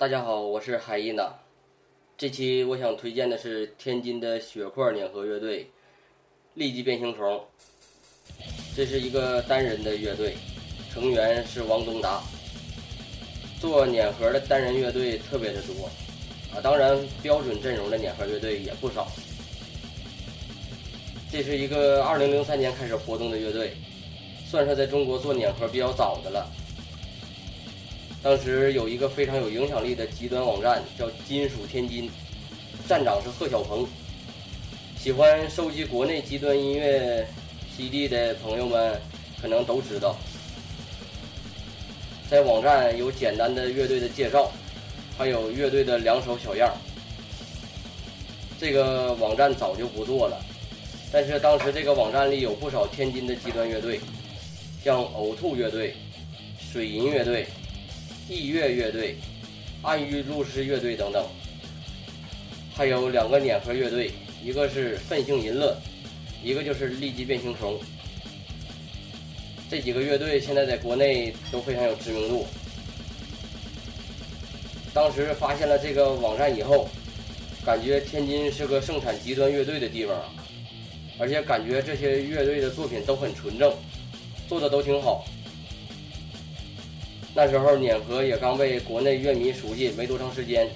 大家好，我是海伊娜。这期我想推荐的是天津的血块碾核乐队——立即变形虫。这是一个单人的乐队，成员是王东达。做碾核的单人乐队特别的多啊，当然标准阵容的碾核乐队也不少。这是一个2003年开始活动的乐队，算是在中国做碾核比较早的了。当时有一个非常有影响力的极端网站，叫“金属天津”，站长是贺小鹏。喜欢收集国内极端音乐 CD 的朋友们可能都知道，在网站有简单的乐队的介绍，还有乐队的两首小样。这个网站早就不做了，但是当时这个网站里有不少天津的极端乐队，像呕吐乐队、水银乐队。地乐乐队、暗域路师乐队等等，还有两个碾核乐队，一个是愤性淫乐，一个就是立即变形虫。这几个乐队现在在国内都非常有知名度。当时发现了这个网站以后，感觉天津是个盛产极端乐队的地方，而且感觉这些乐队的作品都很纯正，做的都挺好。那时候碾核也刚被国内乐迷熟悉没多长时间，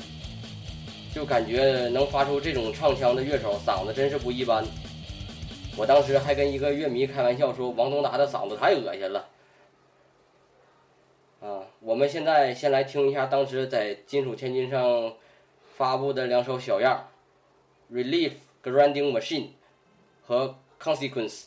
就感觉能发出这种唱腔的乐手嗓子真是不一般。我当时还跟一个乐迷开玩笑说：“王东达的嗓子太恶心了。”啊，我们现在先来听一下当时在金属千金上发布的两首小样，《Relief Grinding Machine》和《Consequence》。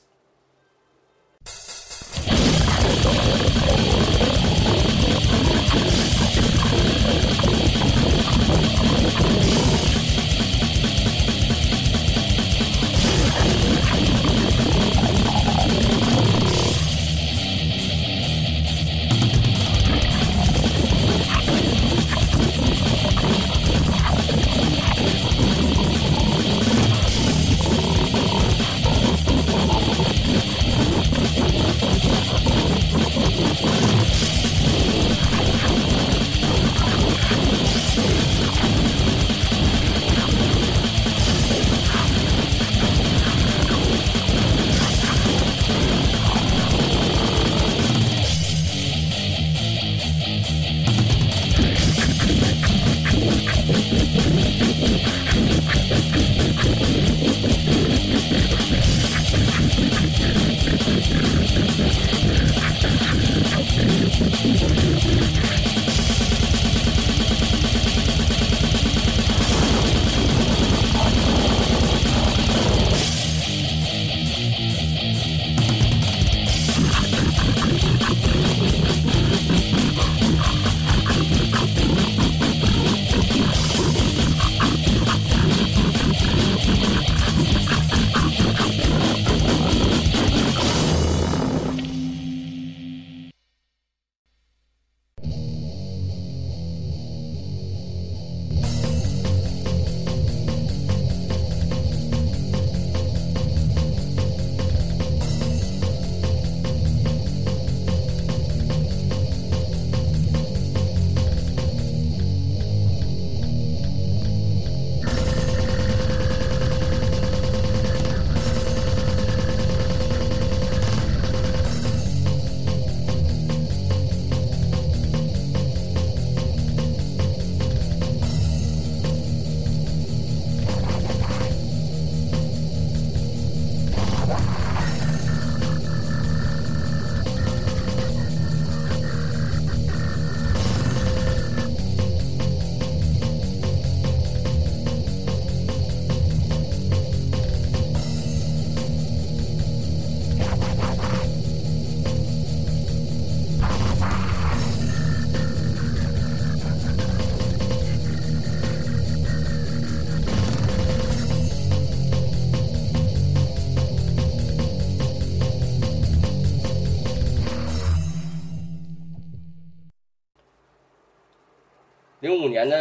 零五年呢，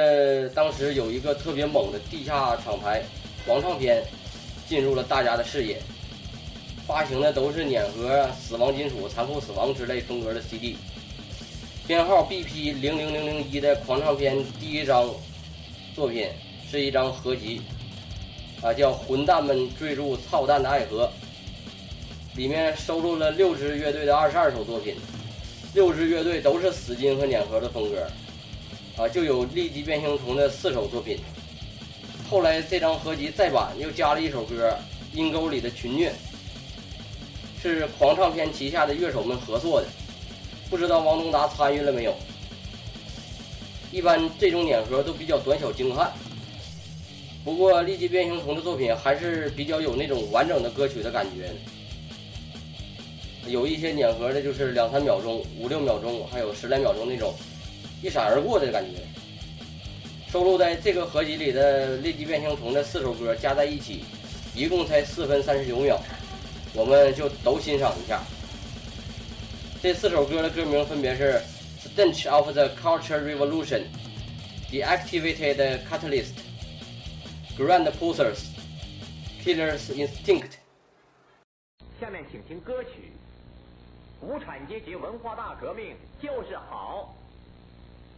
当时有一个特别猛的地下厂牌狂唱片进入了大家的视野，发行的都是碾核、死亡金属、残酷死亡之类风格的 CD。编号 BP 零零零零一的狂唱片第一张作品是一张合集，啊，叫《混蛋们坠入操蛋的爱河》，里面收录了六支乐队的二十二首作品，六支乐队都是死金和碾核的风格，啊，就有立即变形虫的四首作品。后来这张合集再版又加了一首歌《阴沟里的群虐》，是狂唱片旗下的乐手们合作的。不知道王东达参与了没有？一般这种碾核都比较短小精悍，不过立即变形虫的作品还是比较有那种完整的歌曲的感觉。有一些碾核的就是两三秒钟、五六秒钟，还有十来秒钟那种一闪而过的感觉。收录在这个合集里的立即变形虫的四首歌加在一起，一共才四分三十九秒，我们就都欣赏一下。这四首歌的歌名分别是《Stench of the Culture Revolution》、《The Activated Catalyst》、《Grand Posers》、《Killer's Instinct》。下面请听歌曲《无产阶级文化大革命就是好》。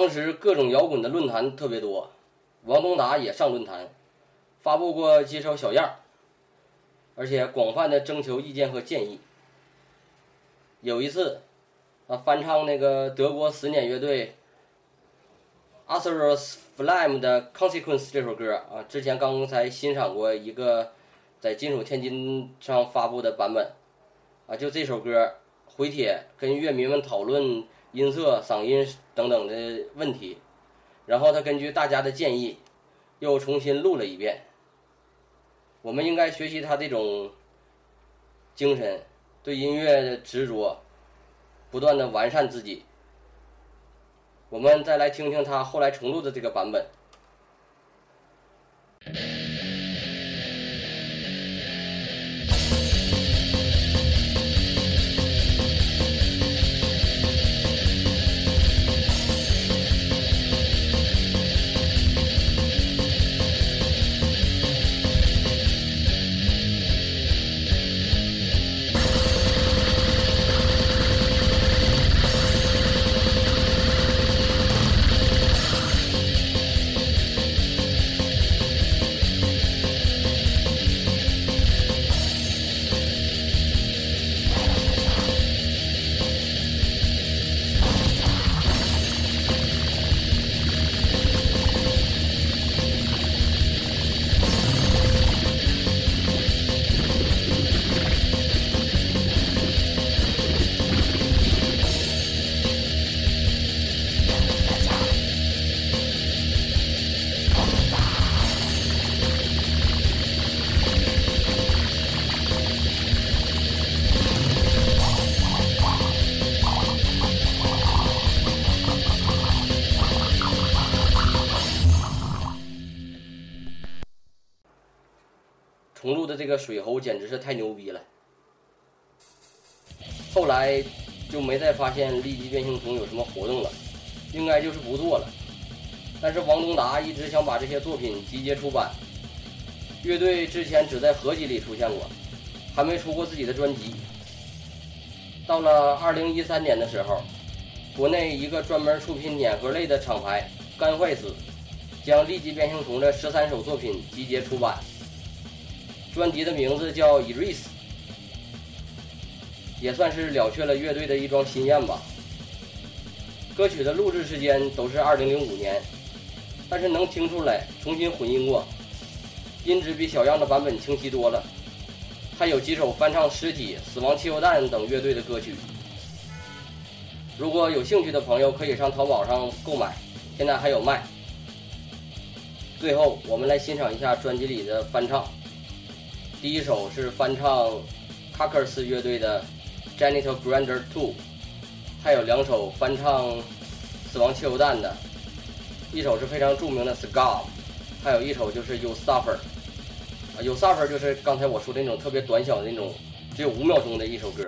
当时各种摇滚的论坛特别多，王东达也上论坛，发布过几首小样，而且广泛的征求意见和建议。有一次，啊，翻唱那个德国死碾乐队 a s e r s Flame 的《Consequence》这首歌啊，之前刚才欣赏过一个在金属天津上发布的版本，啊，就这首歌回帖跟乐迷们讨论音色、嗓音等等的问题，然后他根据大家的建议，又重新录了一遍。我们应该学习他这种精神。对音乐的执着，不断的完善自己。我们再来听听他后来重录的这个版本。这个水猴简直是太牛逼了。后来就没再发现立即变形虫有什么活动了，应该就是不做了。但是王东达一直想把这些作品集结出版。乐队之前只在合集里出现过，还没出过自己的专辑。到了二零一三年的时候，国内一个专门出品碾核类的厂牌干坏死，将立即变形虫的十三首作品集结出版。专辑的名字叫《Erase》，也算是了却了乐队的一桩心愿吧。歌曲的录制时间都是2005年，但是能听出来重新混音过，音质比小样的版本清晰多了。还有几首翻唱《尸体》《死亡汽油弹》等乐队的歌曲。如果有兴趣的朋友，可以上淘宝上购买，现在还有卖。最后，我们来欣赏一下专辑里的翻唱。第一首是翻唱 Carcass 乐队的《Genital Grandeur Two》，还有两首翻唱死亡汽油弹的，一首是非常著名的《Scar》，还有一首就是《You Suffer》。啊，《You Suffer》就是刚才我说的那种特别短小的那种，只有五秒钟的一首歌。